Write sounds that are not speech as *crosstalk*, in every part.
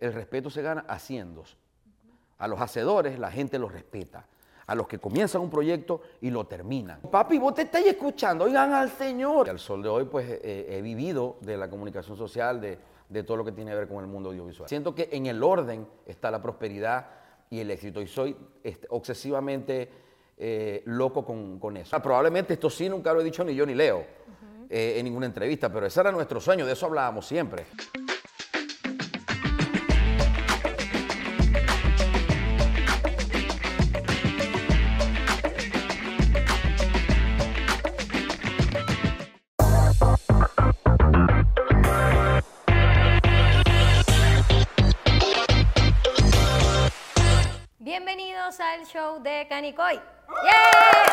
el respeto se gana haciendo. A los hacedores la gente los respeta. A los que comienzan un proyecto y lo terminan. Papi, vos te estáis escuchando, oigan al Señor. Al sol de hoy, pues eh, he vivido de la comunicación social, de, de todo lo que tiene que ver con el mundo audiovisual. Siento que en el orden está la prosperidad y el éxito y soy este, obsesivamente eh, loco con, con eso. Ah, probablemente esto sí nunca lo he dicho ni yo ni Leo eh, en ninguna entrevista, pero ese era nuestro sueño, de eso hablábamos siempre. ¡Yeah!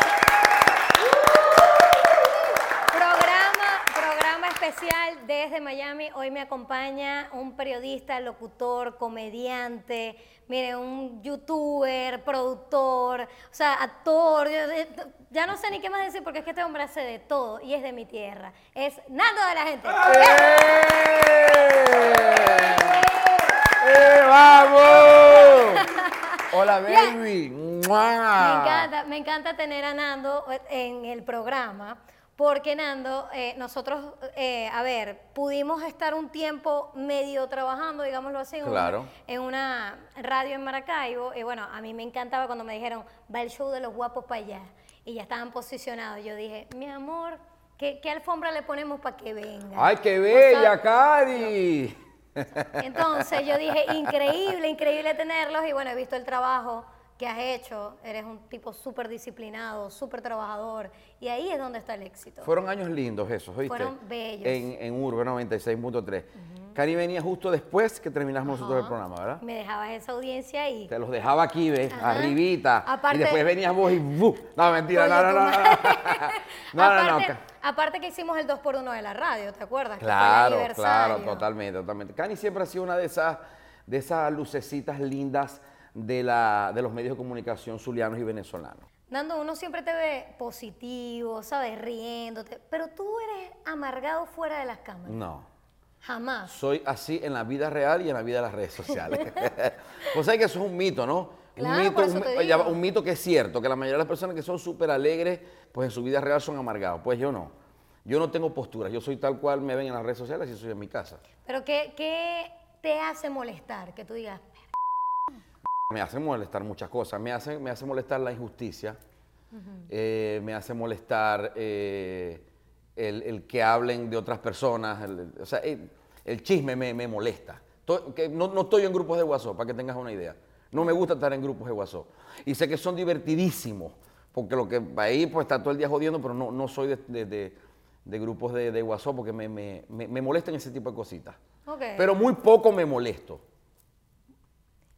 Programa, programa especial desde Miami. Hoy me acompaña un periodista, locutor, comediante, mire, un youtuber, productor, o sea, actor. eh, Ya no sé ni qué más decir porque es que este hombre hace de todo y es de mi tierra. Es Nando de la gente. ¡Eh, vamos! Hola, baby. Me encanta, me encanta tener a Nando eh, en el programa, porque Nando, eh, nosotros, eh, a ver, pudimos estar un tiempo medio trabajando, digámoslo así, en, una- Claro. en una radio en Maracaibo, y bueno, a mí me encantaba cuando me dijeron, va el show de los guapos para allá, y ya estaban posicionados. Yo dije, mi amor, ¿qué, qué alfombra le ponemos para que venga? ¡Ay, qué bella, Cari! Entonces yo dije, increíble, increíble tenerlos y bueno, he visto el trabajo que has hecho, eres un tipo súper disciplinado, súper trabajador y ahí es donde está el éxito. Fueron años lindos esos, ¿oíste? Fueron bellos. En, en Urbe 96.3. Cari venía justo después que terminamos nosotros el programa, ¿verdad? Me dejabas esa audiencia ahí. Te los dejaba aquí, ¿ves? Ajá. Arribita. Aparte- y después venías vos y ¡bu! No, mentira, *laughs* no, no, no. No, no, no, no. Aparte, que hicimos el 2x1 de la radio, ¿te acuerdas? Que Claro, claro, aniversario. totalmente, totalmente. Cani siempre ha sido una de esas, de esas lucecitas lindas de, la, de los medios de comunicación zulianos y venezolanos. Nando, uno siempre te ve positivo, ¿sabes? Riéndote, pero tú eres amargado fuera de las cámaras. No. Jamás. Soy así en la vida real y en la vida de las redes sociales. *laughs* pues sabes que eso es un mito, ¿no? Claro, un, mito, por eso un, te ya va, digo. un mito que es cierto, que la mayoría de las personas que son súper alegres, pues en su vida real son amargados. Pues yo no. Yo no tengo postura. Yo soy tal cual me ven en las redes sociales y soy en mi casa. Pero ¿qué, qué te hace molestar? Que tú digas, Me hace molestar muchas cosas. Me hace, me hace molestar la injusticia. Eh, me hace molestar eh, el, el que hablen de otras personas. el- o sea, el, el chisme me, me molesta. Que no, no estoy en grupos de WhatsApp, para que tengas una idea. No me gusta estar en grupos de WhatsApp. Y sé que son divertidísimos, porque lo que ahí pues está todo el día jodiendo, pero no, no soy de, de- de- de grupos de, de WhatsApp porque me, me, me, me molestan ese tipo de cositas. ok. Pero muy poco me molesto.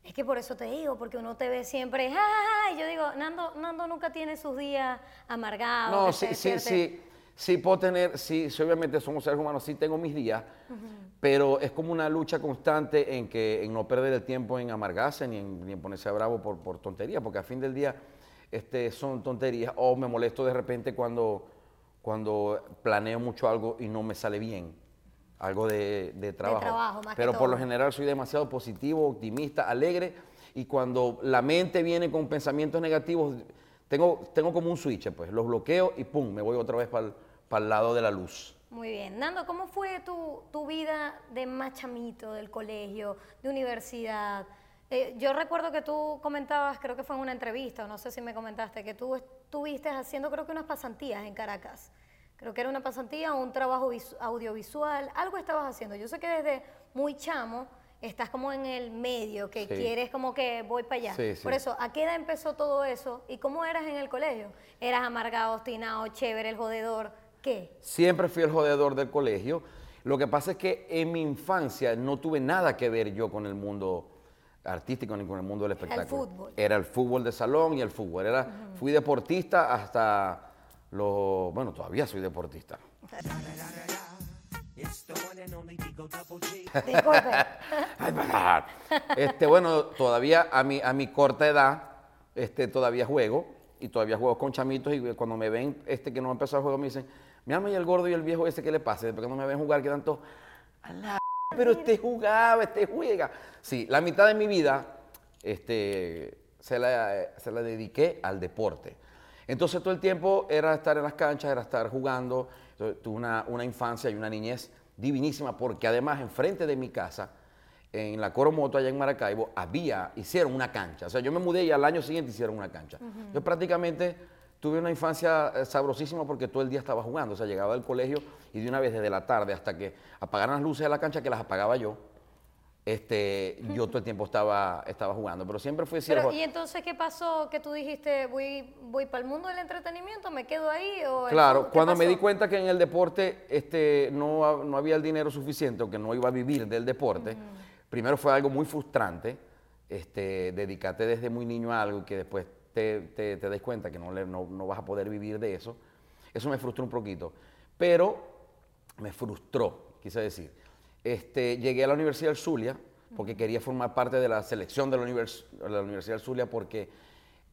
Es que por eso te digo, porque uno te ve siempre, "Ja, ja, ja", y yo digo, Nando, Nando nunca tiene sus días amargados. No, sí, sí, sí, sí puedo tener, sí, sí, obviamente somos seres humanos, sí tengo mis días, pero es como una lucha constante en que en no perder el tiempo en amargarse ni en, ni en ponerse bravo por, por tonterías, porque al fin del día este, son tonterías, o me molesto de repente cuando, cuando planeo mucho algo y no me sale bien, algo de, de trabajo. trabajo, más que pero por lo general soy demasiado positivo, optimista, alegre, y cuando la mente viene con pensamientos negativos, tengo, tengo como un switch, pues los bloqueo y pum, me voy otra vez para el lado de la luz. Muy bien. Nando, ¿cómo fue tu, tu vida de más chamito, del colegio, de universidad? Eh, yo recuerdo que tú comentabas, creo que fue en una entrevista, no sé si me comentaste, que tú estuviste haciendo creo que unas pasantías en Caracas. Creo que era una pasantía o un trabajo visu- audiovisual, algo estabas haciendo. Yo sé que desde muy chamo estás como en el medio, que Sí. quieres como que voy para allá. Sí, sí. Por eso, ¿a qué edad empezó todo eso? ¿Y cómo eras en el colegio? ¿Eras amargado, obstinado, chévere, el jodedor? ¿Qué? Siempre fui el jodedor del colegio. Lo que pasa es que en mi infancia no tuve nada que ver yo con el mundo artístico ni con el mundo del Era el espectáculo. fútbol. Era el fútbol de salón y el fútbol. Era, Fui deportista hasta los... Bueno, todavía soy deportista. *laughs* Este, bueno, todavía a mi, a mi corta edad, este, todavía juego y todavía juego con chamitos y cuando me ven este que no ha empezado el juego me dicen, mi alma y el gordo y el viejo ese, ¿qué le pasa? Después cuando me ven jugar a la *laughs* pero este jugaba, este juega. Sí, la mitad de mi vida este, se, la, se la dediqué al deporte. Entonces todo el tiempo era estar en las canchas, era estar jugando. Entonces, tuve una, una infancia y una niñez divinísima porque además enfrente de mi casa, en la Coromoto allá en Maracaibo, había, hicieron una cancha. O sea, yo me mudé y al año siguiente hicieron una cancha. Yo prácticamente tuve una infancia eh, sabrosísima porque todo el día estaba jugando. O sea, llegaba del colegio y de una vez desde la tarde hasta que apagaran las luces de la cancha, que las apagaba yo, este, yo todo el tiempo estaba, estaba jugando. Pero siempre fui cierto. ¿Y entonces qué pasó que tú dijiste, voy, voy para el mundo del entretenimiento, me quedo ahí? O Claro, cuando me di cuenta que en el deporte este, no, no había el dinero suficiente o que no iba a vivir del deporte, primero fue algo muy frustrante, este, dedicarte desde muy niño a algo que después te, te, des cuenta que no, le- no, no vas a poder vivir de eso. Eso me frustró un poquito. Pero me frustró, quise decir. Este, llegué a la Universidad del Zulia porque quería formar parte de la selección de la, la Universidad del Zulia porque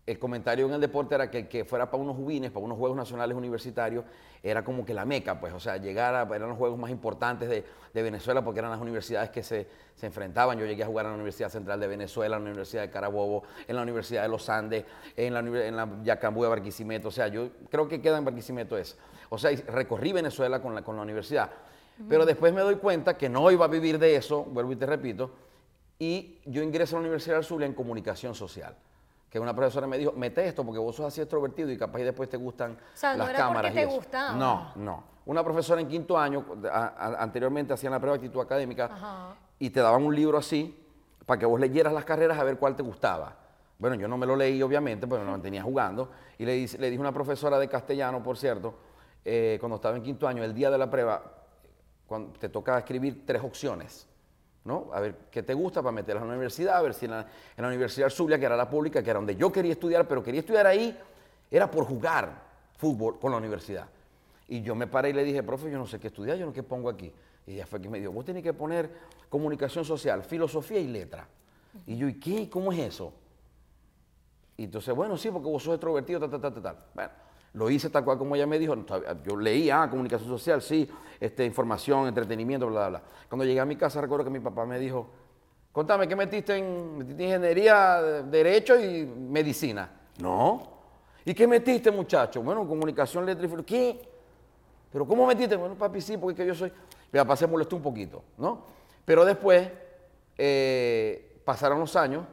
el comentario en el deporte era que el que fuera para unos jubines, para unos Juegos Nacionales Universitarios, era como que la meca, pues, o sea, llegar a, eran los juegos más importantes de, de Venezuela porque eran las universidades que se, se enfrentaban. Yo llegué a jugar en la Universidad Central de Venezuela, en la Universidad de Carabobo, en la Universidad de los Andes, en la, en la Yacambú de Barquisimeto, o sea, yo creo que queda en Barquisimeto eso. O sea, recorrí Venezuela con la, con la universidad. Pero después me doy cuenta que no iba a vivir de eso, vuelvo y te repito, y yo ingreso a la Universidad del Zulia en comunicación social. Que una profesora me dijo, mete esto porque vos sos así extrovertido y capaz y después te gustan O sea, no las era porque cámaras. y te eso". gustaba. No, no. Una profesora en quinto año, a- a- anteriormente hacían la prueba de actitud académica Ajá. y te daban un libro así para que vos leyeras las carreras a ver cuál te gustaba. Bueno, yo no me lo leí, obviamente, pero me lo mantenía jugando. Y le, dice- le dije a una profesora de castellano, por cierto, eh, cuando estaba en quinto año, el día de la prueba, cuando te toca escribir tres opciones, ¿no? A ver qué te gusta para meterlas en la universidad, a ver si en la, la Universidad Zulia, que era la pública, que era donde yo quería estudiar, pero quería estudiar ahí, era por jugar fútbol con la universidad. Y yo me paré y le dije, profe, yo no sé qué estudiar, yo no sé qué pongo aquí. Y ella fue que me dijo, vos tenés que poner comunicación social, filosofía y letra. Y yo, ¿y qué? ¿Cómo es eso? Y entonces, bueno, sí, porque vos sos extrovertido, tal, tal, tal, tal. Bueno, lo hice tal cual como ella me dijo. Yo leí, ah, comunicación social, sí, este, información, entretenimiento, bla, bla, bla. Cuando llegué a mi casa, recuerdo que mi papá me dijo, contame, ¿qué metiste en metiste ingeniería, de- derecho y medicina? No. ¿Y qué metiste, muchacho? Bueno, comunicación, letra y ¿Qué? ¿Pero cómo metiste? Bueno, papi, sí, porque es que yo soy... Mi papá se molestó un poquito, ¿no? Pero después eh, pasaron los años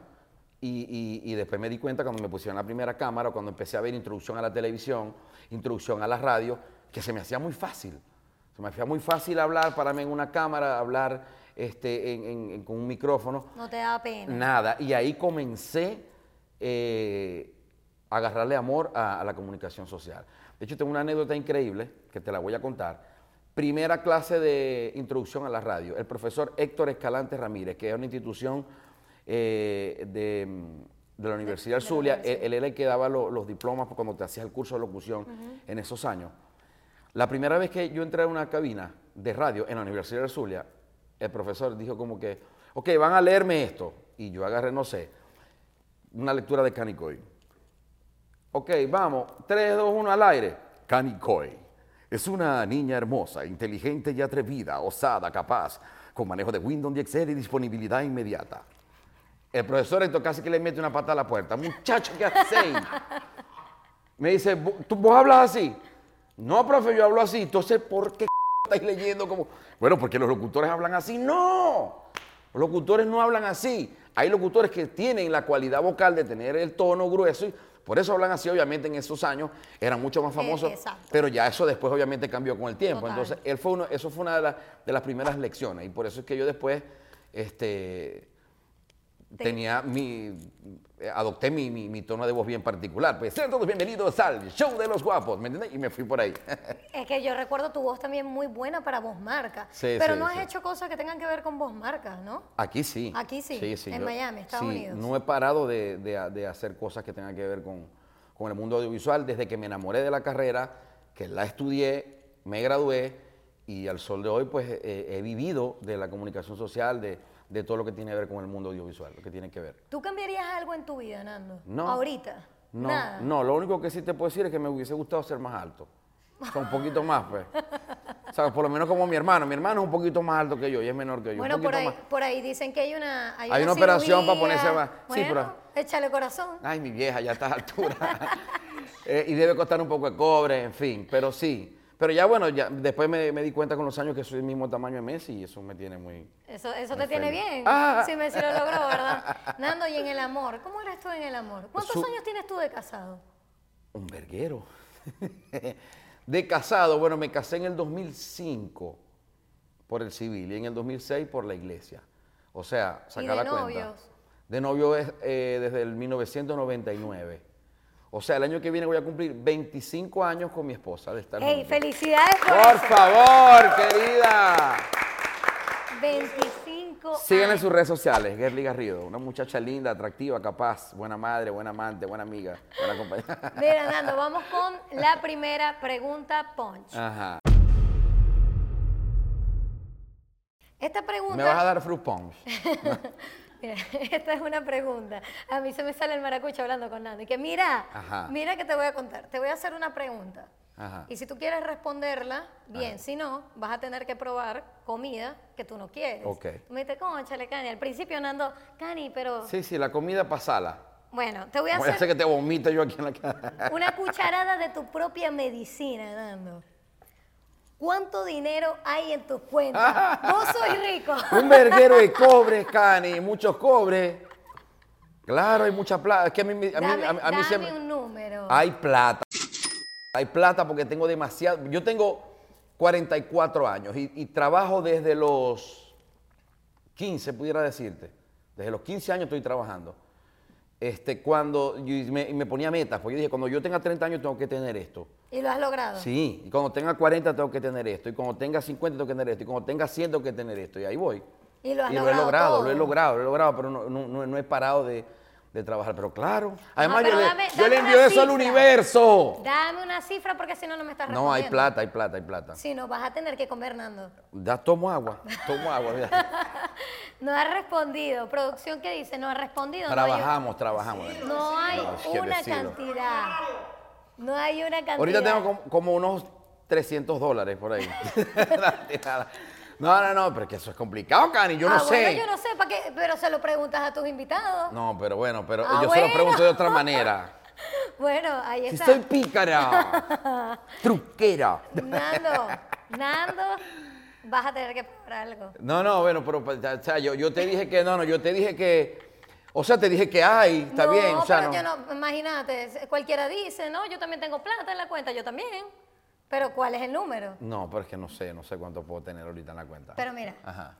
y, y- y después me di cuenta cuando me pusieron la primera cámara, cuando empecé a ver introducción a la televisión, introducción a la radio, que se me hacía muy fácil. Se me hacía muy fácil hablar, pararme en una cámara, hablar este, en- en- en- con un micrófono. No te da pena. Nada. Y ahí comencé eh, a agarrarle amor a, a la comunicación social. De hecho, tengo una anécdota increíble que te la voy a contar. Primera clase de introducción a la radio. El profesor Héctor Escalante Ramírez, que es una institución eh, de, mm, de la Universidad del de Zulia. Él, él era el que daba lo- los diplomas cuando te hacías el curso de locución en esos años. La primera vez que yo entré a una cabina de radio en la Universidad del Zulia, el profesor dijo como que, ok, van a leerme esto. Y yo agarré, no sé, una lectura de Canicoy. Ok, vamos, 3, 2, 1 al aire. Canicoy es una niña hermosa, inteligente y atrevida, osada, capaz, con manejo de Windows y Excel y disponibilidad inmediata. El profesor esto casi que le mete una pata a la puerta. Muchacho, ¿qué hacéis? *laughs* Me dice, "¿Vo- ¿tú vos hablas así? No, profe, yo hablo así. Entonces, ¿por qué estáis leyendo como? Bueno, porque los locutores hablan así. No, los locutores no hablan así. Hay locutores que tienen la cualidad vocal de tener el tono grueso y por eso hablan así. Obviamente, en esos años eran mucho más famosos. exacto. pero ya eso después, obviamente, cambió con el tiempo. Total. Entonces, él fue uno, eso fue una de, las- de las primeras lecciones. Y por eso es que yo después, este, Te- tenía mi, eh, adopté mi, mi- mi tono de voz bien particular. Pues sean todos bienvenidos al show de los guapos, ¿me entiendes? Y me fui por ahí. *laughs* Es que yo recuerdo tu voz también muy buena para voz marca. Sí, pero sí, no has sí. hecho cosas que tengan que ver con voz marcas, ¿no? Aquí sí. Aquí sí, en yo- Miami, Estados Unidos. No he parado de, de- de hacer cosas que tengan que ver con, con el mundo audiovisual desde que me enamoré de la carrera, que la estudié, me gradué y al sol de hoy pues eh, he vivido de la comunicación social, de, de todo lo que tiene que ver con el mundo audiovisual, lo que tiene que ver. ¿Tú cambiarías algo en tu vida, Nando? No. Ahorita. No, Nada. no, lo único que sí te puedo decir es que me hubiese gustado ser más alto. O sea, un poquito más, pues. sea, por lo menos como mi hermano. Mi hermano es un poquito más alto que yo y es menor que yo. Bueno, por ahí, más. por ahí dicen que hay una Hay una operación para ponerse más- sí, Bueno, pero- échale corazón. Ay, mi vieja, ya a estas alturas. *laughs* Eh, y debe costar un poco de cobre, en fin, pero sí. Pero ya bueno, ya después me, me di cuenta con los años que soy el mismo tamaño de Messi y eso me tiene muy... Eso, eso Muy te tiene bien. Ah. Sí, me sí lo logró, ¿verdad? *laughs* Nando, y en el amor, ¿cómo eres tú en el amor? ¿Cuántos Su- años tienes tú de casado? Un verguero. *laughs* de casado, bueno, me casé en el 2005 por el civil y en el 2006 por la iglesia. O sea, saca de la cuenta. novios? De novio es eh, desde el 1999. O sea, el año que viene voy a cumplir 25 años con mi esposa de estar ¡Ey, juntos. felicidades por, Por eso! favor, querida. 25 Síganla en años. sus redes sociales, Gerly Garrido, una muchacha linda, atractiva, capaz, buena madre, buena amante, buena amiga, buena compañera. Mira, Nando, *laughs* vamos con la primera pregunta, Punch. Ajá. Esta pregunta... ¿Me vas a dar fruit punch? *laughs* Mira, *laughs* esta es una pregunta. A mí se me sale el maracucho hablando con Nando. Y que mira, Ajá. mira que te voy a contar. Te voy a hacer una pregunta. Ajá. Y si tú quieres responderla, bien. Si no, vas a tener que probar comida que tú no quieres. Ok. Tú me dices, conchale, Cani. Al principio Nando, Cani, pero... Sí, sí, la comida pasala. Bueno, te voy a Voy a hacer hacer que te vomite yo aquí en la cara. una cucharada de tu propia medicina, Nando. ¿Cuánto dinero hay en tus cuentas? *laughs* Vos soy rico. Un verguero de cobre, Cani, muchos cobres. Claro, hay mucha plata. Es que a mí, a mí, Dame, a mí- a mí dame se me- un número. Hay plata. Hay plata porque tengo demasiado. Yo tengo 44 años y, y trabajo desde los 15, pudiera decirte. Desde los 15 años estoy trabajando. Este, cuando yo- y me, y me ponía metas, porque yo dije, cuando yo tenga 30 años tengo que tener esto. ¿Y lo has logrado? Sí, y cuando tenga 40 tengo que tener esto, y cuando tenga 50 tengo que tener esto, y cuando tenga 100 tengo que tener esto, y ahí voy. Y lo has y lo he logrado todo. lo he logrado, lo he logrado, pero no, no- no- no he parado de, de trabajar. Pero claro, además pero yo, le, yo le envío eso al universo. Dame una cifra porque si no, no me estás respondiendo. No, hay plata, hay plata, hay plata. Si no, vas a tener que comer, Nando. Ya tomo agua, tomo agua. *laughs* No ha respondido. Producción, ¿qué dice? No ha respondido. no hay- trabajamos, trabajamos. No hay, una decirlo. cantidad. No hay una cantidad. Ahorita tengo como, como unos 300 dólares por ahí. *laughs* no, no, no, pero es que eso es complicado, Cani, yo no ah, sé. Yo no sé, ¿para qué? Pero se lo preguntas a tus invitados. No, pero bueno, pero Ah, yo se lo pregunto de otra manera. *laughs* Bueno, ahí Si está. soy pícara, *laughs* truquera. Nando, Nando, vas a tener que probar algo. No, no, bueno, pero o sea, yo, yo te dije que no, no, yo te dije que, o sea, te dije que hay, está no, bien, o sea, pero no. yo no, imagínate, cualquiera dice, no, yo también tengo plata en la cuenta, yo también. Pero ¿cuál es el número? No, pero es que no sé, no sé cuánto puedo tener ahorita en la cuenta. Pero mira, Ajá.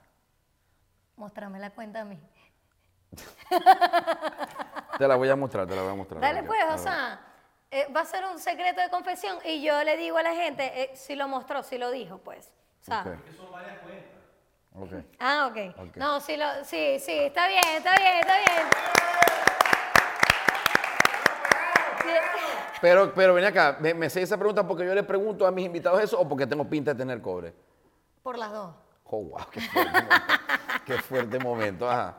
muéstrame la cuenta a mí. *laughs* Te la voy a mostrar, te la voy a mostrar. Dale pues, o sea, eh, va a ser un secreto de confesión y yo le digo a la gente eh, si lo mostró, si lo dijo, pues. ¿sabes? Ok. Ah, ok. Ok. No, sí, lo, sí, sí, está bien, está bien, está bien. Pero, pero ven acá, me, me sé esa pregunta porque yo le pregunto a mis invitados eso o porque tengo pinta de tener cobre. Por las dos. Oh, wow, qué fuerte, momento. *laughs* qué fuerte momento. Ajá.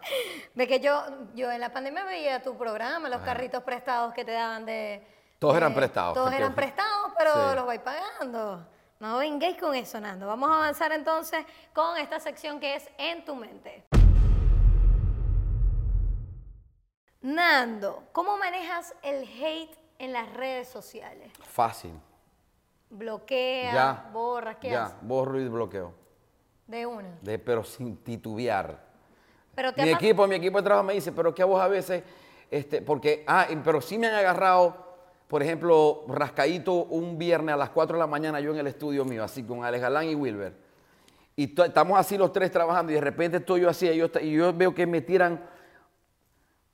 Ve que yo, yo en la pandemia veía tu programa, los carritos prestados que te daban de... Todos de- eran prestados, Todos eran prestados, pero Sí. los vais pagando. No vengáis con eso, Nando. Vamos a avanzar entonces con esta sección que es En tu mente. Nando, ¿cómo manejas el hate en las redes sociales? Fácil. ¿Bloqueas, Ya. borras, qué ya, haces? borro y bloqueo. De una. De, pero sin titubear. Pero Mi equipo, mi equipo de trabajo me dice, pero que a vos a veces, este, porque, ah, pero sí me han agarrado, por ejemplo, rascadito un viernes a las 4 de la mañana yo en el estudio mío, así con Alex Galán y Wilber. Y estamos así los tres trabajando y de repente estoy yo así y yo, y yo veo que me tiran,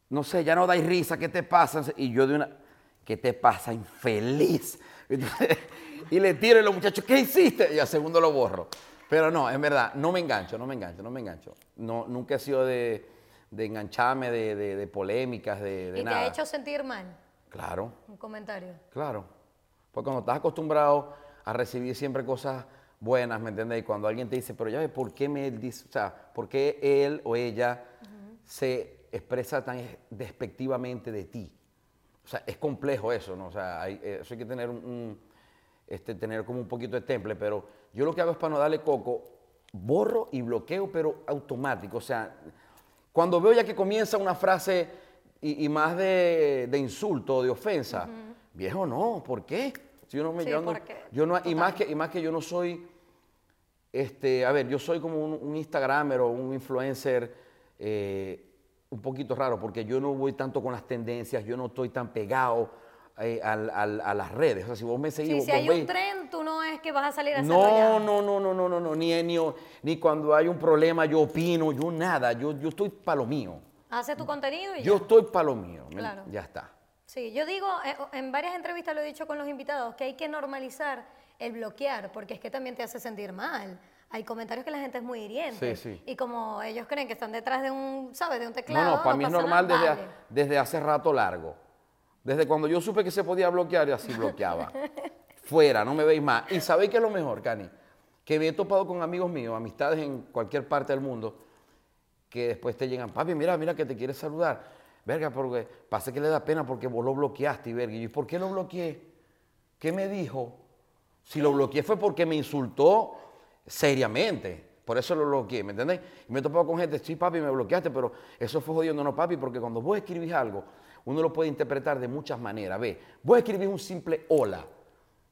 no sé, ya no dais risa, ¿qué te pasa? Y yo de una, ¿qué te pasa, infeliz? Entonces, *laughs* y le tiro y los muchachos, ¿qué hiciste? Y al segundo lo borro. Pero no, en verdad, no me engancho, no me engancho, no me engancho. No, nunca he sido de, de engancharme, de, de- de polémicas, de, de ¿Y te nada. ha hecho sentir mal? Claro, Un comentario. claro. Porque cuando estás acostumbrado a recibir siempre cosas buenas, ¿me entiendes? Y cuando alguien te dice, pero ya ves, ¿por qué me dice, o sea, por qué él o ella se expresa tan despectivamente de ti? O sea, es complejo eso, ¿no? O sea, hay, eh, eso hay que tener un, un- este, tener como un poquito de temple, pero yo lo que hago es para no darle coco, borro y bloqueo, pero automático. O sea, cuando veo ya que comienza una frase y, y más de, de insulto, de ofensa, viejo, no, ¿por qué? Si yo no me Sí, yo no- porque- yo no- y, más que, y más que yo no soy, este, a ver, yo soy como un, un Instagramer o un influencer eh, un poquito raro, porque yo no voy tanto con las tendencias, yo no estoy tan pegado eh, al- al- a las redes. O sea, si vos me seguís, Sí, vos- si vos hay un veis- tren, tú no es que vas a salir a no, ya. no, no, no, no, no, no, ni, ni, ni cuando hay un problema yo opino, yo nada, yo, yo estoy para lo mío. Hace tu contenido y Yo ya. estoy para lo mío, ¿me- Claro. ya está. Sí, yo digo, eh, en varias entrevistas lo he dicho con los invitados, que hay que normalizar el bloquear, porque es que también te hace sentir mal. Hay comentarios que la gente es muy hiriente. Sí, sí. Y como ellos creen que están detrás de un, ¿sabes? De un No, teclado. no, para mí es normal desde, desde hace rato largo. Desde cuando yo supe que se podía bloquear, y así bloqueaba. *laughs* Fuera, no me veis más. Y sabéis que es lo mejor, Cani, que me he topado con amigos míos, amistades en cualquier parte del mundo, que después te llegan, papi, mira, mira que te quiere saludar. Verga, porque pasa que le da pena porque vos lo bloqueaste, y verga. Y ¿por qué lo bloqueé? ¿Qué me dijo? Si lo bloqueé fue porque me insultó seriamente. Por eso lo bloqueé, ¿me entendéis? Y me he topado con gente, sí, papi, me bloqueaste, pero eso fue jodiendo, no, papi, porque cuando vos escribís algo, uno lo puede interpretar de muchas maneras. Ve, vos escribís un simple hola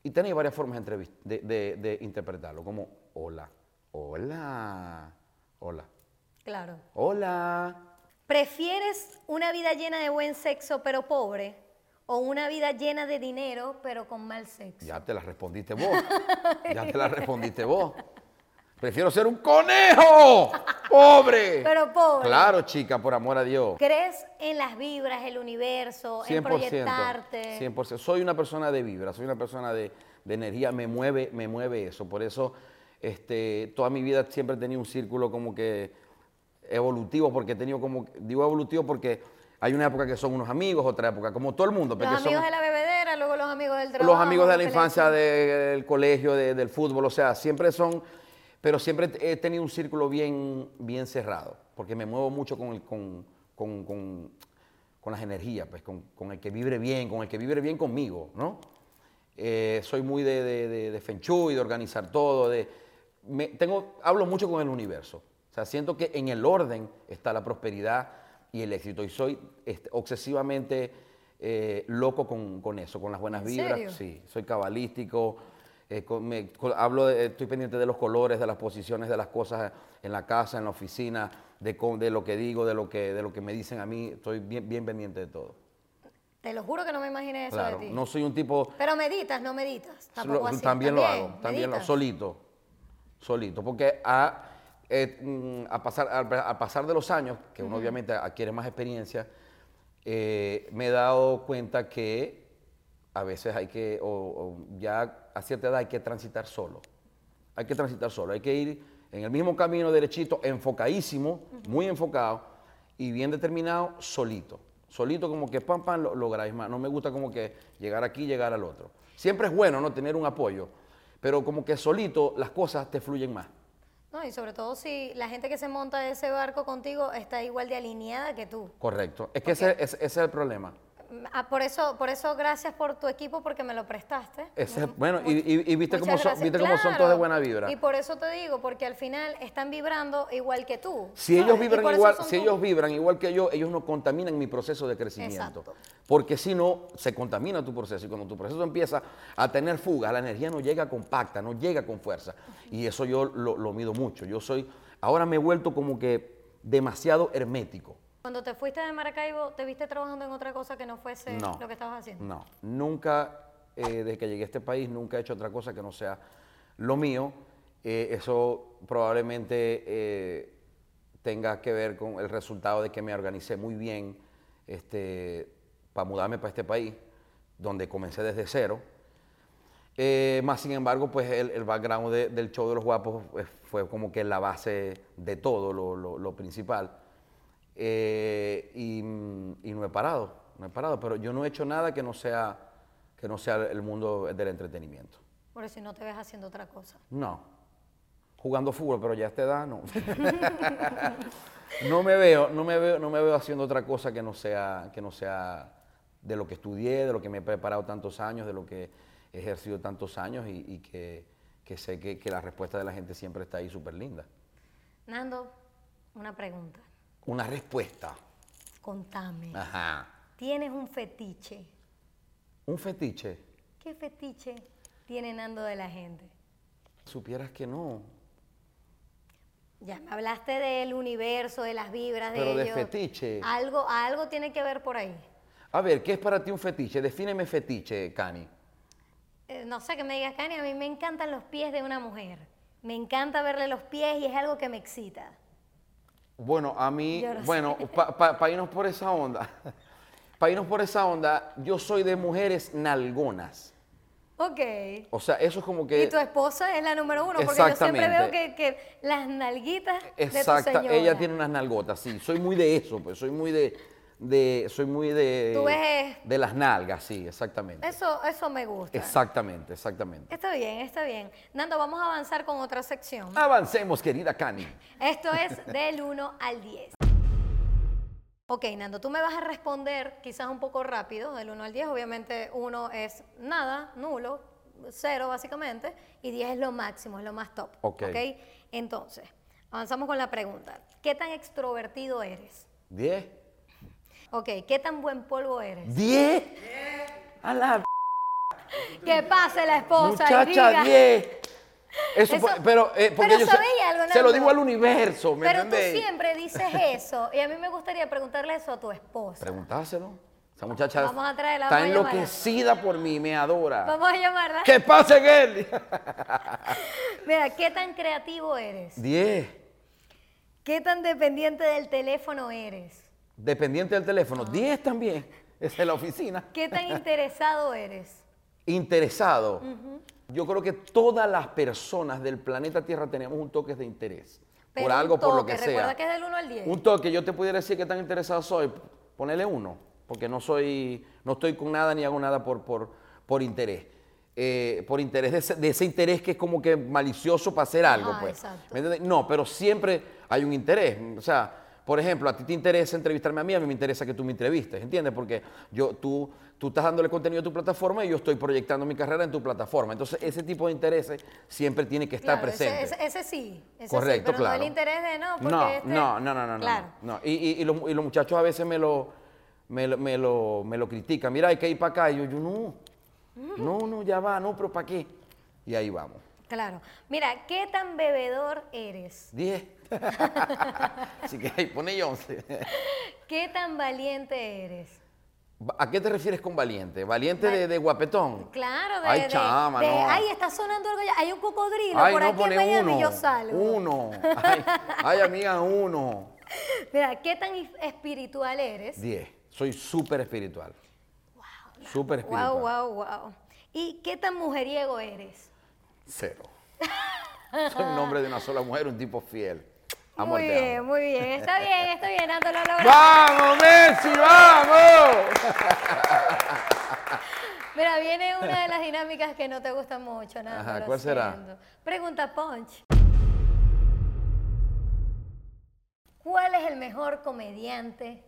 y tenéis varias formas de interpretarlo, como hola, hola, hola, Claro. hola. ¿Prefieres una vida llena de buen sexo pero pobre? ¿O una vida llena de dinero pero con mal sexo? Ya te la respondiste vos. *laughs* Ya te la respondiste vos. Prefiero ser un conejo. Pobre. Pero pobre. Claro, chica, por amor a Dios. ¿Crees en las vibras, el universo, en 100%. proyectarte? 100%. Soy una persona de vibra, soy una persona de, de energía, me mueve, me mueve eso. Por eso este, toda mi vida siempre he tenido un círculo como que evolutivo, porque he tenido como, digo evolutivo porque hay una época que son unos amigos, otra época como todo el mundo. Los amigos de la bebedera, luego los amigos del trabajo. los amigos de la infancia, del colegio, de- del fútbol, o sea, siempre son, pero siempre he tenido un círculo bien, bien cerrado, porque me muevo mucho con, el- con, con- con- con las energías, pues, con, con el que vibre bien, con el que vibre bien conmigo, ¿no? Eh, soy muy de, de, de, de Feng Shui, de organizar todo, de, me- tengo, hablo mucho con el universo, sea, siento que en el orden está la prosperidad y el éxito, y soy este, obsesivamente eh, loco con, con eso, con las buenas ¿En vibras, serio? sí, soy cabalístico, eh, con- me- co- hablo de- estoy pendiente de los colores, de las posiciones de las cosas en la casa, en la oficina, de, lo que digo, de lo que, de lo que me dicen a mí, estoy bien, bien pendiente de todo. Te lo juro que no me imaginé eso Claro, de ti. no soy un tipo... Pero meditas, no meditas. Tampoco Lo- así. también lo hago, también lo, meditas. solito, solito, porque a, eh, mm, a pasar, al, al pasar de los años, que uno obviamente adquiere más experiencia, eh, me he dado cuenta que a veces hay que, o, o ya a cierta edad hay que transitar solo, hay que transitar solo, hay que ir en el mismo camino derechito, enfocadísimo, muy enfocado y bien determinado, solito. Solito como que pam, pam, lo lográis más. No me gusta como que llegar aquí, llegar al otro. Siempre es bueno, ¿no? Tener un apoyo, pero como que solito las cosas te fluyen más. No, y sobre todo si la gente que se monta de ese barco contigo está igual de alineada que tú. Correcto. Es que ese, ese- ese es el problema. Ah, por eso, por eso gracias por tu equipo porque me lo prestaste. Ese- bueno, y, mu- y- y viste cómo son, viste cómo son todos de buena vibra. Y por eso te digo, porque al final están vibrando igual que tú. Si ellos vibran igual, si tú. ellos vibran igual que yo, ellos no contaminan mi proceso de crecimiento. Exacto. Porque si no, se contamina tu proceso. Y cuando tu proceso empieza a tener fugas, la energía no llega compacta, no llega con fuerza. Y eso yo lo, lo mido mucho. Yo soy, ahora me he vuelto como que demasiado hermético. Cuando te fuiste de Maracaibo, ¿te viste trabajando en otra cosa que no fuese No. lo que estabas haciendo? No, nunca, eh, desde que llegué a este país, nunca he hecho otra cosa que no sea lo mío. Eh, eso probablemente eh, tenga que ver con el resultado de que me organicé muy bien este, para mudarme para este país, donde comencé desde cero. Eh, más sin embargo, pues el, el background de- del show de los guapos pues, fue como que la base de todo, lo, lo- lo principal. Eh, y, mm, y no he parado, no he parado, pero yo no he hecho nada que no sea, que no sea el mundo del entretenimiento. Por eso no te ves haciendo otra cosa. No. Jugando fútbol, pero ya a esta edad no. *laughs* no me veo, no me veo, no me veo haciendo otra cosa que no sea, que no sea de lo que estudié, de lo que me he preparado tantos años, de lo que he ejercido tantos años y, y que, que sé que, que la respuesta de la gente siempre está ahí súper linda. Nando, una pregunta. Una respuesta. Contame. Ajá. ¿Tienes un fetiche? Un fetiche. ¿Qué fetiche tiene Nando de la gente? Supieras que no. Ya me hablaste del universo, de las vibras, de Pero de ellos. fetiche. Algo, algo tiene que ver por ahí. A ver, ¿qué es para ti un fetiche? Defíneme fetiche, Cani. Eh, no sé, que me digas, Cani, a mí me encantan los pies de una mujer. Me encanta verle los pies y es algo que me excita. Bueno, a mí, no bueno, para irnos por esa onda, *laughs* para irnos por esa onda, yo soy de mujeres nalgonas. Ok. O sea, eso es como que... Y tu esposa es la número uno, porque yo siempre veo que, que las nalguitas de tu Exacta, señora. ella tiene unas nalgotas, sí. Soy muy de eso, pues. Soy muy de, de soy muy de, Tú ves- de las nalgas, sí, exactamente. Eso, eso me gusta. Exactamente, exactamente. Está bien, está bien. Nando, vamos a avanzar con otra sección. Avancemos, querida Cani. Esto es del 1 al 10. Ok, Nando, tú me vas a responder quizás un poco rápido, del 1 al 10. Obviamente 1 es nada, nulo, cero básicamente, y 10 es lo máximo, es lo más top. Ok. Entonces, avanzamos con la pregunta. ¿Qué tan extrovertido eres? ¿Diez? Ok, ¿qué tan buen polvo eres? ¿Diez? A la Que pase la esposa y muchacha, diga. diez. Eso, Eso- fue- pero, eh, porque pero yo se- ¿sabéis algo, se, lo digo al universo, ¿me Pero tú siempre dices *laughs* eso, y a mí me gustaría preguntarle eso a tu esposa. Preguntárselo. Esa muchacha Vamos a traerla, está vamos a llamarla. enloquecida por mí, me adora. Vamos a llamarla. ¿Qué pasa en él? *laughs* Mira, ¿qué tan creativo eres? Diez. ¿Qué tan dependiente del teléfono eres? Dependiente del teléfono. Ah. Diez también. *laughs* Es la oficina. ¿Qué tan *laughs* interesado eres? Interesado. Yo creo que todas las personas del planeta Tierra tenemos un toque de interés. Pero por un algo, por lo que Recuerda sea. que es del 1 al 10. Un toque, yo te pudiera decir qué tan interesado soy. Ponele uno, porque no soy, no estoy con nada ni hago nada por, por, por interés. Eh, por interés de ese, de ese interés que es como que malicioso para hacer algo, Ajá, pues. No, pero siempre hay un interés. O sea, por ejemplo, a ti te interesa entrevistarme a mí, a mí me interesa que tú me entrevistes, ¿entiendes? Porque yo, tú, tú estás dándole contenido a tu plataforma y yo estoy proyectando mi carrera en tu plataforma. Entonces, ese tipo de intereses siempre tiene que estar Claro, presente. Ese, ese sí. ese sí, Correcto, pero claro. no el interés de no, porque No, este- no, no, no, no, no, Claro. no. Y, y- y los, y los muchachos a veces me lo, me, lo- me lo, me lo critican. Mira, hay que ir para acá. Y yo, yo no, no, no, ya va, no, pero ¿para qué? Y ahí vamos. Claro. Mira, ¿qué tan bebedor eres? Diez. *laughs* Así que ahí pone 11. ¿Qué tan valiente eres? ¿A qué te refieres con valiente? ¿Valiente de, de guapetón? Claro, de, Ay, chama, de, no. ay, está sonando algo ya. Hay un cocodrilo Ay, por no, aquí en pone Miami uno. yo salgo. Uno. *laughs* Ay, ay, amiga, uno. Mira, ¿qué tan espiritual eres? Diez. Soy súper espiritual. Súper espiritual. Wow, wow, wow. ¿Y qué tan mujeriego eres? Cero. *laughs* Soy un hombre de una sola mujer, un tipo fiel. Muy bien, muy bien. Está bien, está bien, Nando, lo lograste. ¡Vamos, Messi, vamos! *laughs* Mira, viene una de las dinámicas que no te gustan mucho, Nando. Ajá, ¿cuál será? siento. Pregunta Punch. ¿Cuál es el mejor comediante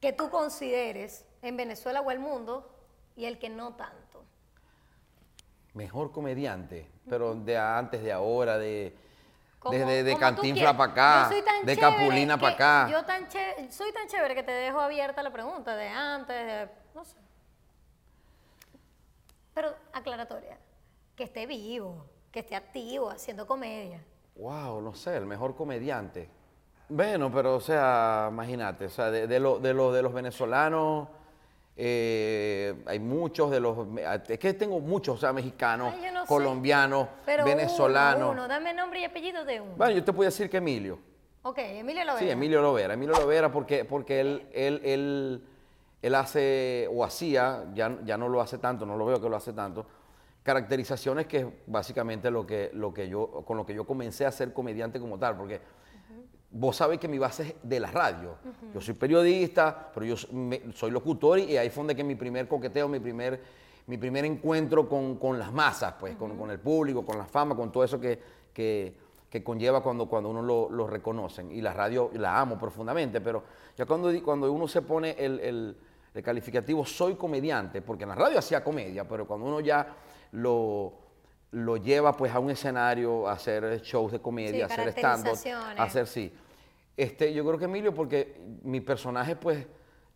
que tú consideres en Venezuela o el mundo y el que no tanto? Mejor comediante, pero de antes, de ahora, de, Como- de, Cantinfla para acá, de chévere Capulina para acá. Yo tan ché- soy tan chévere que te dejo abierta la pregunta de antes, de, no sé. Pero aclaratoria, que esté vivo, que esté activo, haciendo comedia. Wow, no sé, el mejor comediante. Bueno, pero o sea, imagínate, o sea, de, de, lo- de, lo- de los venezolanos, eh, hay muchos de los, es que tengo muchos, o sea, mexicanos, Ay, no colombianos, Pero venezolanos. uno, uno, dame nombre y apellido de uno. Bueno, yo te puedo decir que Emilio. Ok, Emilio Lovera. Sí, Emilio Lovera. Emilio Lovera porque, porque él, él, él, él hace o hacía, ya, ya no lo hace tanto, no lo veo que lo hace tanto, caracterizaciones que es básicamente lo que, lo que yo, con lo que yo comencé a ser comediante como tal, porque vos sabés que mi base es de la radio. Yo soy periodista, pero yo me- soy locutor y ahí fue donde que mi primer coqueteo, mi primer, mi primer encuentro con, con las masas, pues, con, con el público, con la fama, con todo eso que, que, que conlleva cuando, cuando uno lo, lo reconocen. Y la radio la amo profundamente, pero ya cuando, cuando uno se pone el, el- el calificativo soy comediante, porque en la radio hacía comedia, pero cuando uno ya lo, lo lleva pues a un escenario a hacer shows de comedia, a hacer stand a hacer sí. Este, yo creo que Emilio, porque mi personaje pues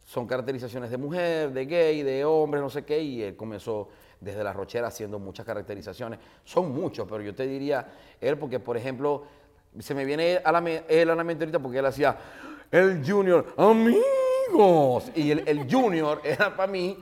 son caracterizaciones de mujer, de gay, de hombre, no sé qué, y él comenzó desde la rochera haciendo muchas caracterizaciones. Son muchos, pero yo te diría él, porque por ejemplo, se me viene a la, él a la mente ahorita porque él hacía el junior, amigos, y el, el junior *laughs* era para mí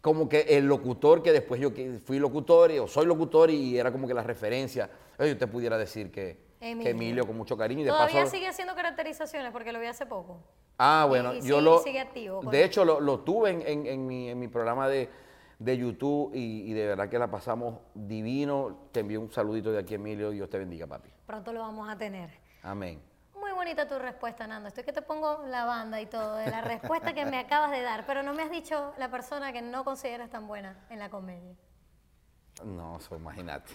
como que el locutor que después yo fui locutor o soy locutor y era como que la referencia. Yo te pudiera decir que Emilio, con mucho cariño. Y de ¿Todavía sigue haciendo caracterizaciones porque lo vi hace poco? Ah, bueno, yo lo... Sigue activo. De hecho, lo, tuve en, mi, programa de, YouTube y, de verdad que la pasamos divino. Te envío un saludito de aquí, Emilio. Dios te bendiga, papi. Pronto lo vamos a tener. Amén. Muy bonita tu respuesta, Nando. Estoy que te pongo la banda y todo, de la respuesta que me acabas de dar, pero no me has dicho la persona que no consideras tan buena en la comedia. No, eso imagínate.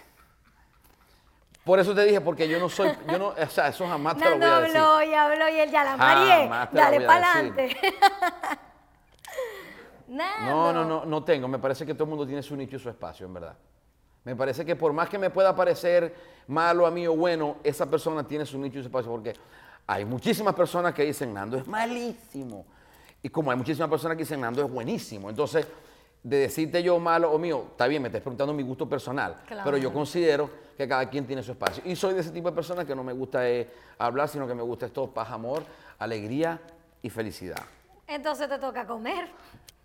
Por eso te dije, porque yo no soy, yo no, o sea, eso jamás te lo voy a decir. habló y habló y él ya la marié. Dale para adelante. *laughs* no, no, no, no tengo. Me parece que todo el mundo tiene su nicho y su espacio, en verdad. Me parece que por más que me pueda parecer malo a mí o bueno, esa persona tiene su nicho y su espacio, porque hay muchísimas personas que dicen, Nando es malísimo. Y como hay muchísimas personas que dicen, Nando es buenísimo. Entonces, de decirte yo malo o mío, está bien, me estás preguntando mi gusto personal, pero yo considero que cada quien tiene su espacio. Y soy de ese tipo de personas que no me gusta eh, hablar, sino que me gusta esto, paz, amor, alegría y felicidad. Entonces te toca comer.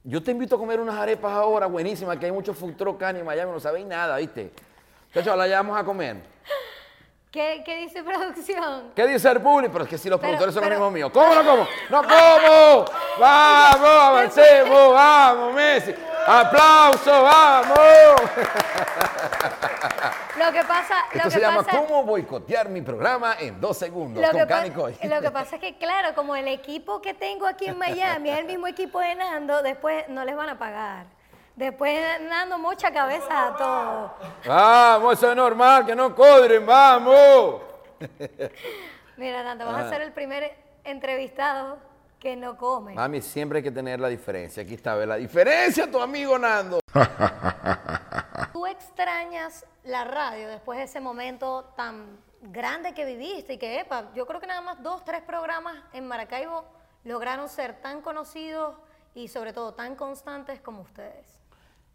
Yo te invito a comer unas arepas ahora buenísimas, que hay muchos food truck en Miami, no sabéis nada, ¿viste? Chacho, la llevamos a comer. ¿Qué, ¿Qué, dice producción? ¿Qué dice el público? Pero es que si los productores son los mismos míos. ¿Cómo no como? ¡No como! *laughs* ¡Vamos, avancemos! ¡Vamos, Messi! ¡Aplauso! ¡Vamos! Lo que pasa. Esto se llama ¿Cómo boicotear mi programa en dos segundos? Lo, con que lo que pasa es que, claro, como el equipo que tengo aquí en Miami es el mismo equipo de Nando, después no les van a pagar. Después Nando mucha cabeza a todo. Vamos, eso es normal, que no codren, vamos. Mira, Nando, vas a ah. ser el primer entrevistado que no come. Mami, siempre hay que tener la diferencia. Aquí está, la diferencia, tu amigo Nando. *laughs* ¿Tú extrañas la radio después de ese momento tan grande que viviste y que, epa, yo creo que nada más dos, tres programas en Maracaibo lograron ser tan conocidos y sobre todo tan constantes como ustedes?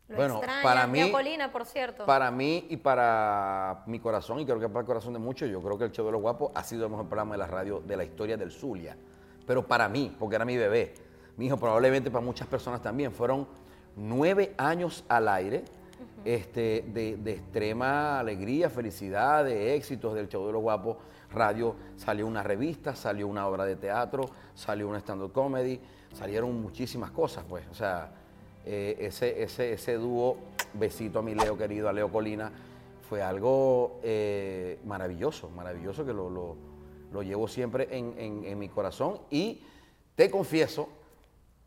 Lo bueno, para mí, por cierto. Para mí y para mi corazón, y creo que para el corazón de muchos, yo creo que el Show de los Guapos ha sido el mejor programa de la radio de la historia del Zulia pero para mí, porque era mi bebé, mi hijo probablemente para muchas personas también, fueron nueve años al aire este, de, extrema alegría, felicidad, de éxitos del Show de los Guapos. Radio salió una revista, salió una obra de teatro, salió una stand-up comedy, salieron muchísimas cosas, pues. O sea, eh, ese, ese, ese dúo, besito a mi Leo querido, a Leo Colina, fue algo eh, maravilloso, maravilloso que lo lo llevo siempre en, mi corazón y te confieso,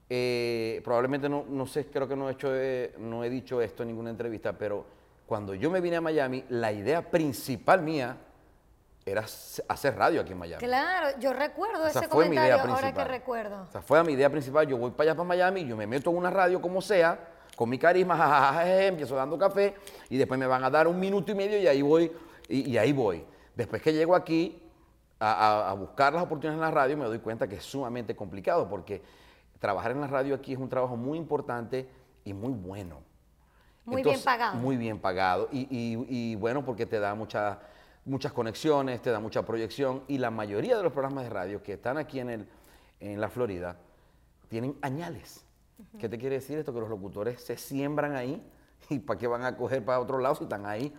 eh, probablemente no, sé, creo que no he, hecho, eh, no he dicho esto en ninguna entrevista, pero cuando yo me vine a Miami, la idea principal mía era hacer radio aquí en Miami. Claro, yo recuerdo ese fue comentario mi idea ahora que recuerdo. O sea, fue mi idea principal. Yo voy para allá, para Miami, yo me meto en una radio como sea, con mi carisma, *laughs* jajaja, empiezo dando café y después me van a dar un minuto y medio y ahí voy, y ahí voy. Después que llego aquí, a, buscar las oportunidades en la radio, me doy cuenta que es sumamente complicado porque trabajar en la radio aquí es un trabajo muy importante y muy bueno. Muy bien pagado. Muy bien pagado y, bueno porque te da muchas muchas conexiones, te da mucha proyección y la mayoría de los programas de radio que están aquí en, el, en la Florida tienen añales. ¿Qué te quiere decir esto? Que los locutores se siembran ahí y para qué van a coger para otro lado si están ahí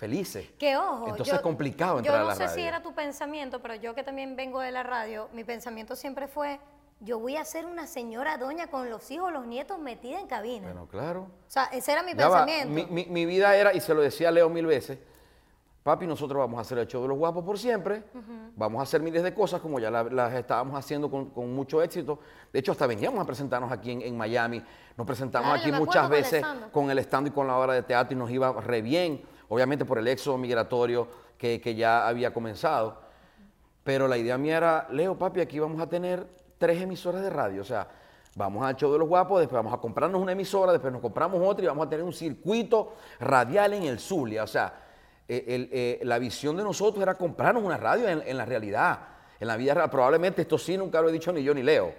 felices. Que ojo. Entonces es complicado entrar a la radio. Yo no sé si era tu pensamiento, pero yo que también vengo de la radio, mi pensamiento siempre fue, yo voy a ser una señora doña con los hijos, los nietos metida en cabina. Bueno, claro. O sea, ese era mi pensamiento. Mi, vida era, y se lo decía a Leo mil veces, papi, nosotros vamos a hacer el show de los guapos por siempre, vamos a hacer miles de cosas como ya las estábamos haciendo con, mucho éxito. De hecho, hasta veníamos a presentarnos aquí en, Miami, nos presentamos aquí muchas veces con el stand y con la obra de teatro y nos iba re bien obviamente por el éxodo migratorio que, ya había comenzado. Pero la idea mía era, Leo, papi, aquí vamos a tener tres emisoras de radio. O sea, Vamos al show de los guapos, después vamos a comprarnos una emisora, después nos compramos otra y vamos a tener un circuito radial en el Zulia. O sea, el- eh, la visión de nosotros era comprarnos una radio en, en la realidad, en la vida real. Probablemente esto sí nunca lo he dicho ni yo ni Leo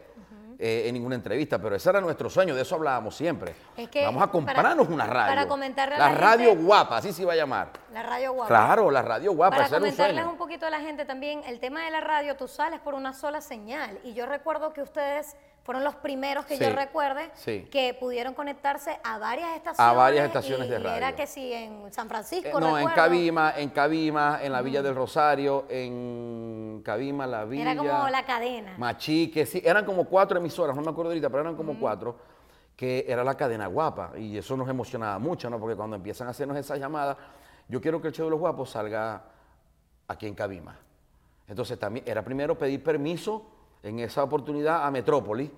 eh, en ninguna entrevista, pero ese era nuestro sueño, de eso hablábamos siempre. Es que vamos a para- comprarnos una radio. para comentarle a la la radio gente- guapa, así se iba a llamar. La radio guapa. Claro, la radio guapa, Para un comentarles sueño. un poquito a la gente también, el tema de la radio, tú sales por una sola señal. Y yo recuerdo que ustedes fueron los primeros que yo recuerde sí. que pudieron conectarse a varias estaciones. A varias estaciones y de radio. Era que sí, en San Francisco. Eh, no, en. Cabima, en Cabima, en la Villa del Rosario, en Cabima, la Villa. Era como la cadena. Machique, sí, eran como cuatro emisoras, no me acuerdo ahorita, pero eran Mm. como cuatro, que era la cadena guapa. Y eso nos emocionaba mucho, ¿no? Porque cuando empiezan a hacernos esas llamadas, yo quiero que el show de los guapos salga aquí en Cabima. Entonces también era primero pedir permiso en esa oportunidad a Metrópoli,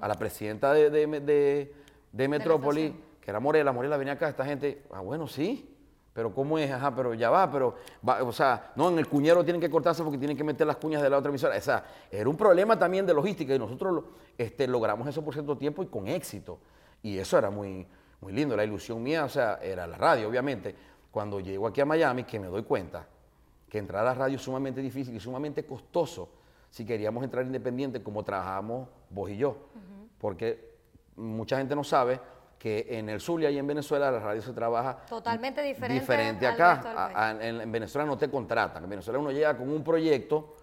a la presidenta de, de, de- de Metrópoli, que era Morela. Morela venía acá, esta gente, ah, bueno, sí, pero ¿cómo es? Ajá, pero ya va, pero, va, o sea, no, en el cuñero tienen que cortarse porque tienen que meter las cuñas de la otra emisora. O sea, era un problema también de logística y nosotros este, logramos eso por cierto tiempo y con éxito. Y eso era muy, muy lindo. La ilusión mía, o sea, era la radio, obviamente. Cuando llego aquí a Miami, que me doy cuenta que entrar a la radio es sumamente difícil y sumamente costoso si queríamos entrar independiente como trabajamos vos y yo. Porque mucha gente no sabe que en el Zulia y en Venezuela la radio se trabaja Totalmente diferente diferente acá. A- a- en, en Venezuela no te contratan. En Venezuela uno llega con un proyecto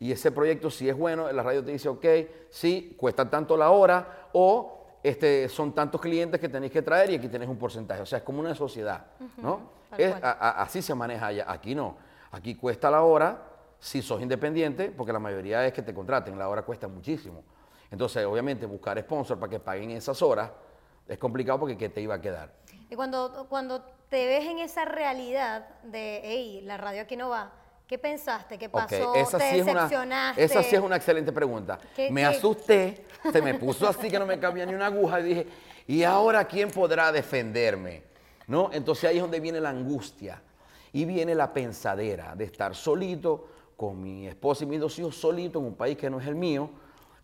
y ese proyecto si es bueno, la radio te dice, ok, sí, cuesta tanto la hora o este, son tantos clientes que tenéis que traer y aquí tenés un porcentaje. O sea, es como una sociedad, ¿no? Es- a- así se maneja allá. Aquí no. Aquí cuesta la hora si sos independiente, porque la mayoría es que te contraten. La hora cuesta muchísimo. Entonces, obviamente, buscar sponsor para que paguen esas horas es complicado porque ¿qué te iba a quedar? Y cuando, cuando te ves en esa realidad de, hey, la radio aquí no va, ¿qué pensaste? ¿Qué pasó? esa ¿Te sí, es una, decepcionaste? esa sí es una excelente pregunta. ¿Qué- me qué? asusté, se me puso así que no me cabía ni una aguja y dije, ¿y ahora quién podrá defenderme? ¿No? Entonces ahí es donde viene la angustia y viene la pensadera de estar solito con mi esposa y mis dos hijos solito en un país que no es el mío,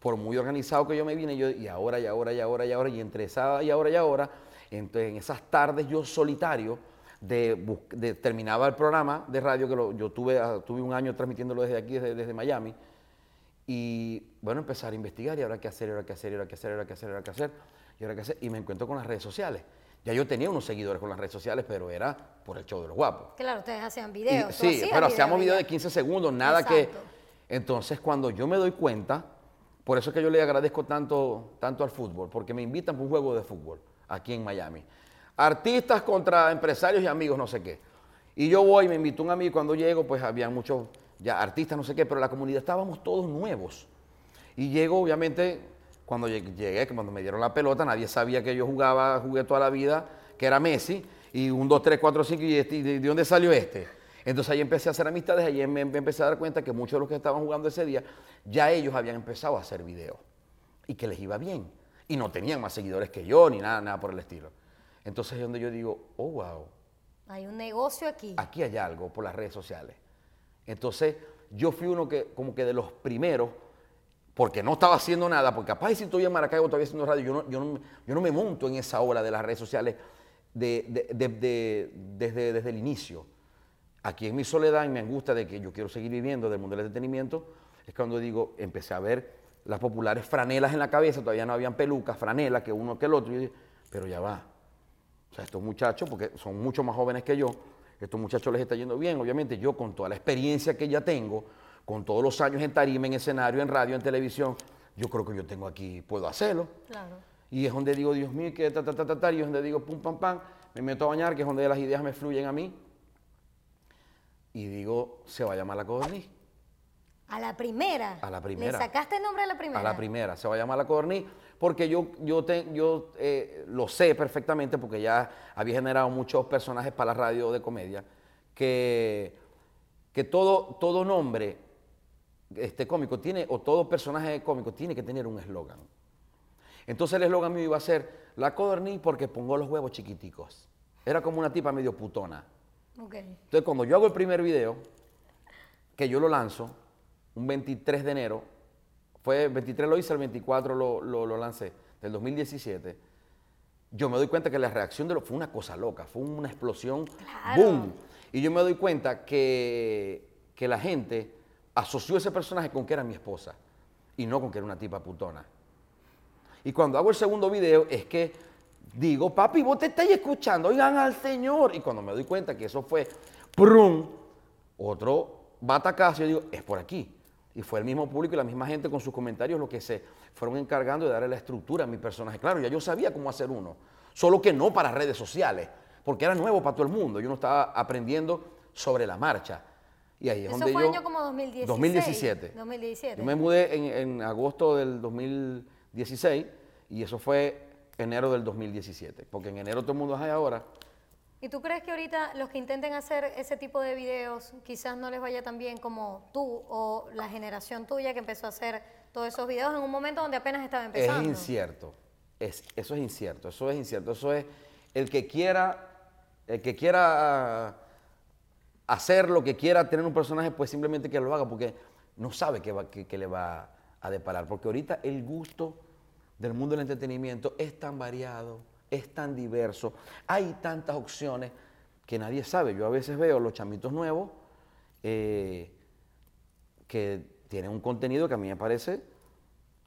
por muy organizado que yo me vine, yo, y ahora, y ahora, y ahora, y ahora, y entre esa y ahora, y ahora, entonces en esas tardes yo solitario, terminaba el programa de radio que yo tuve, ah, tuve un año transmitiéndolo desde aquí, desde, Miami, y bueno, empezar a investigar y ahora qué hacer, ahora qué hacer, ahora qué hacer, ahora qué hacer, ahora qué hacer, y ahora qué hacer, y me encuentro con las redes sociales. Ya yo tenía unos seguidores con las redes sociales, pero era por el show de los guapos. Claro, ustedes hacían videos. sí, hacías pero hacíamos videos de 15 segundos, nada que... Entonces, cuando yo me doy cuenta, por eso es que yo le agradezco tanto, tanto al fútbol, porque me invitan para un juego de fútbol aquí en Miami. Artistas contra empresarios y amigos, no sé qué. Y yo voy, me invitó un amigo, cuando llego, pues había muchos ya artistas, no sé qué, pero la comunidad estábamos todos nuevos. Y llego, obviamente, cuando lleg- llegué, que cuando me dieron la pelota, nadie sabía que yo jugaba, jugué toda la vida, que era Messi, y un, dos, tres, cuatro, cinco, y, este, y de, de dónde salió este? Entonces ahí empecé a hacer amistades, ahí me, me empecé a dar cuenta que muchos de los que estaban jugando ese día, ya ellos habían empezado a hacer videos, y que les iba bien, y no tenían más seguidores que yo, ni nada, nada por el estilo. Entonces es donde yo digo, oh, wow, Hay un negocio aquí. aquí hay algo por las redes sociales. Entonces, yo fui uno que, como que de los primeros, porque no estaba haciendo nada, porque capaz si estoy en Maracaibo todavía haciendo radio, yo no, yo no, yo no me monto en esa ola de las redes sociales de- de- de- de- desde, desde el inicio. Aquí en mi soledad, en mi angustia de que yo quiero seguir viviendo del mundo del entretenimiento, es cuando digo, empecé a ver las populares franelas en la cabeza, todavía no habían pelucas, franelas, que uno que el otro, y yo dije, pero ya va, o sea, estos muchachos, porque son mucho más jóvenes que yo, estos muchachos les está yendo bien. Obviamente yo con toda la experiencia que ya tengo, con todos los años en tarima, en escenario, en radio, en televisión, yo creo que yo tengo aquí, puedo hacerlo. Claro. Y es donde digo, Dios mío, que ta, ta, ta, ta, ta, y es donde digo, pum, pam, pam, me meto a bañar, que es donde las ideas me fluyen a mí. Y digo, se va a llamar la codorniz. A la primera. A la primera. ¿Le sacaste el nombre a la primera? A la primera, se va a llamar la codorniz, porque yo, yo, te- yo eh, lo sé perfectamente, porque ya había generado muchos personajes para la radio de comedia, que, que todo, todo nombre este, cómico tiene, o todo personaje cómico tiene que tener un eslogan. Entonces el eslogan mío iba a ser, la codorniz porque pongo los huevos chiquiticos. Era como una tipa medio putona. Entonces, cuando yo hago el primer video, que yo lo lanzo, un 23 de enero, fue el 23 lo hice, el 24 lo, lo, lo lancé, del 2017. Yo me doy cuenta que la reacción de lo fue una cosa loca, fue una explosión, Claro. boom. Y yo me doy cuenta que, que la gente asoció ese personaje con que era mi esposa y no con que era una tipa putona. Y cuando hago el segundo video es que digo, papi, vos te estáis escuchando, oigan al Señor. Y cuando me doy cuenta que eso fue, ¡prum! Otro batacazo, yo digo, es por aquí. Y fue el mismo público y la misma gente con sus comentarios lo que se fueron encargando de darle la estructura a mi personaje. Claro, ya yo sabía cómo hacer uno, solo que no para redes sociales, porque era nuevo para todo el mundo. Yo no estaba aprendiendo sobre la marcha. Y ahí es Eso donde fue yo... año como 2016. 2017. 2017. Yo me mudé en, en agosto del 2016 y eso fue enero del 2017. Porque en enero todo el mundo es ahora. ¿Y tú crees que ahorita los que intenten hacer ese tipo de videos quizás no les vaya tan bien como tú o la generación tuya que empezó a hacer todos esos videos en un momento donde apenas estaba empezando? Es incierto. Es, eso es incierto. Eso es incierto. Eso es el que quiera, el que quiera hacer lo que quiera, tener un personaje, pues simplemente que lo haga porque no sabe qué, va- le va a deparar. Porque ahorita el gusto del mundo del entretenimiento es tan variado, es tan diverso, hay tantas opciones que nadie sabe. Yo a veces veo los chamitos nuevos eh, que tienen un contenido que a mí me parece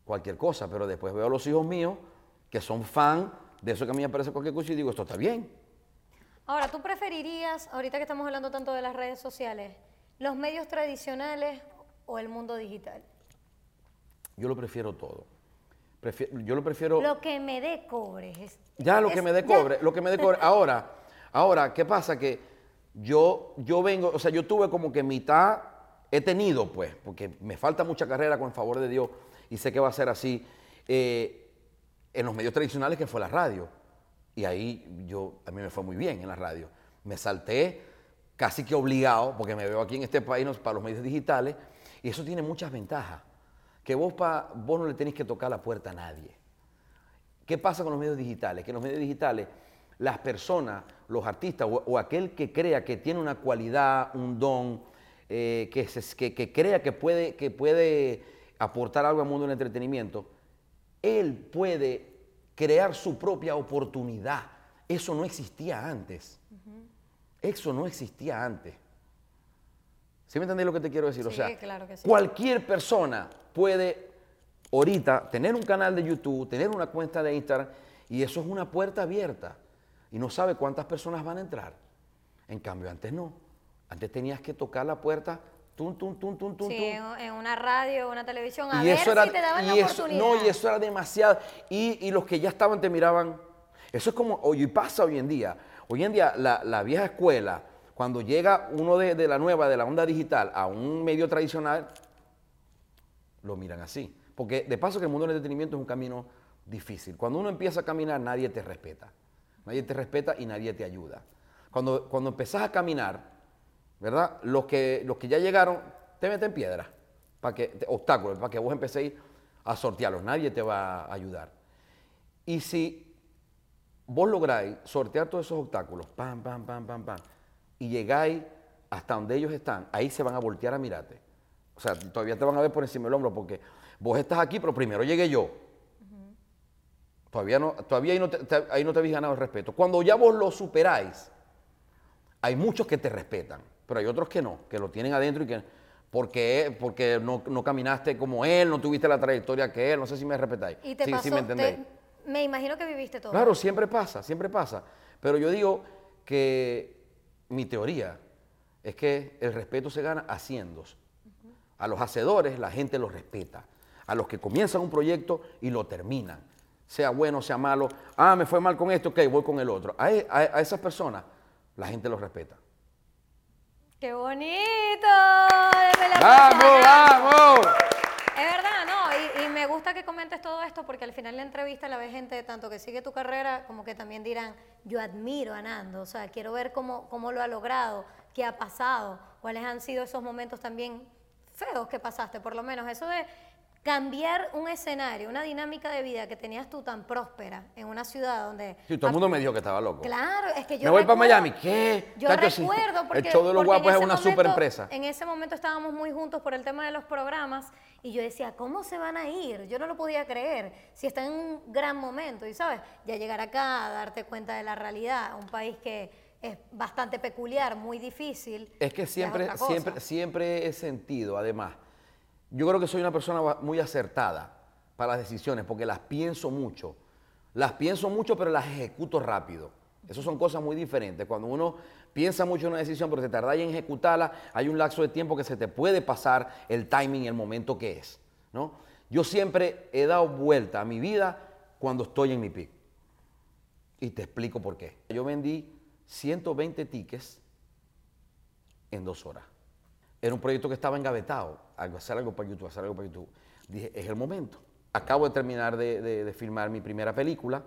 cualquier cosa, pero después veo a los hijos míos que son fan de eso que a mí me parece cualquier cosa y digo, esto está bien. Ahora, ¿tú preferirías, ahorita que estamos hablando tanto de las redes sociales, los medios tradicionales o el mundo digital? Yo lo prefiero todo. Yo lo prefiero... Lo que me dé cobre. es- Ya lo que me dé ya. cobre, lo que me dé cobre. *laughs* Ahora, ahora, ¿qué pasa? Que yo, yo vengo, o sea, yo tuve como que mitad, he tenido pues, porque me falta mucha carrera con el favor de Dios y sé que va a ser así, eh, en los medios tradicionales que fue la radio. Y ahí yo, a mí me fue muy bien en la radio. Me salté casi que obligado, porque me veo aquí en este país para los medios digitales, y eso tiene muchas ventajas. Que vos, pa, vos no le tenés que tocar la puerta a nadie. ¿Qué pasa con los medios digitales? Que en los medios digitales las personas, los artistas o, aquel que crea que tiene una cualidad, un don, eh, que, que- que crea que puede, que puede aportar algo al mundo del entretenimiento, él puede crear su propia oportunidad. Eso no existía antes. Eso no existía antes. ¿Sí me entendés lo que te quiero decir? o sea, claro que sí. cualquier persona puede ahorita tener un canal de YouTube, tener una cuenta de Instagram, y eso es una puerta abierta. Y no sabe cuántas personas van a entrar. En cambio, antes no. Antes tenías que tocar la puerta, tum, tum, tum, tum, tum, Sí, tum. en, una radio, una televisión, a Y ver eso era, si te daban la eso, oportunidad. no, y eso era demasiado. Y, y los que ya estaban te miraban. Eso es como, hoy pasa hoy en día. Hoy en día, la, la vieja escuela, cuando llega uno de, de la nueva, de la onda digital, a un medio tradicional, lo miran así. Porque de paso que el mundo del entretenimiento es un camino difícil. Cuando uno empieza a caminar, nadie te respeta. Nadie te respeta y nadie te ayuda. Cuando, cuando empezás a caminar, ¿verdad? Los que, los que ya llegaron te meten piedras, para que, te- obstáculos, para que vos empecéis a sortearlos. Nadie te va a ayudar. Y si vos lográis sortear todos esos obstáculos, pam, pam, pam, pam, pam, y llegáis hasta donde ellos están, ahí se van a voltear a mirarte. O sea, todavía te van a ver por encima del hombro porque vos estás aquí, pero primero llegué yo. Todavía, no, todavía ahí, no te, te- ahí no te habéis ganado el respeto. Cuando ya vos lo superáis, hay muchos que te respetan, pero hay otros que no, que lo tienen adentro y que porque, porque no, no caminaste como él, no tuviste la trayectoria que él, no sé si me respetáis. Y te Sí, pasó, sí me entendéis. te- me imagino que viviste todo. Claro, siempre pasa, siempre pasa. Pero yo digo que mi teoría es que el respeto se gana haciendo. A los hacedores la gente los respeta. A los que comienzan un proyecto y lo terminan. Sea bueno, sea malo. Ah, me fue mal con esto, ok, voy con el otro. A, e- a- a esas personas la gente los respeta. ¡Qué bonito! La ¡Vamos, vamos! Es verdad, ¿no? Y, y me gusta que comentes todo esto porque al final de la entrevista la ve gente tanto que sigue tu carrera como que también dirán, yo admiro a Nando, o sea, quiero ver cómo, cómo lo ha logrado, qué ha pasado, cuáles han sido esos momentos también feos que pasaste, por lo menos eso de cambiar un escenario, una dinámica de vida que tenías tú tan próspera en una ciudad donde... Sí, todo el mundo me dijo que estaba loco. Claro, es que yo Me voy para Miami, ¿qué? Yo Tacho, recuerdo porque... El show de los guapos es una momento- super empresa. En ese momento estábamos muy juntos por el tema de los programas y yo decía, ¿cómo se van a ir? Yo no lo podía creer. Si están en un gran momento y, ¿sabes? Ya llegar acá, darte cuenta de la realidad, un país que es bastante peculiar, muy difícil. Es que siempre, siempre, siempre he sentido, además, yo creo que soy una persona muy acertada para las decisiones, porque las pienso mucho. Las pienso mucho, pero las ejecuto rápido. Esas son cosas muy diferentes. Cuando uno piensa mucho en una decisión, pero te tarda en ejecutarla, hay un lapso de tiempo que se te puede pasar el timing, el momento que es. ¿no? Yo siempre he dado vuelta a mi vida cuando estoy en mi pico. Y te explico por qué. Yo vendí 120 tickets en dos horas. Era un proyecto que estaba engavetado. Hacer algo para YouTube, hacer algo para YouTube. Dije, es el momento. Acabo de terminar de, de- de filmar mi primera película.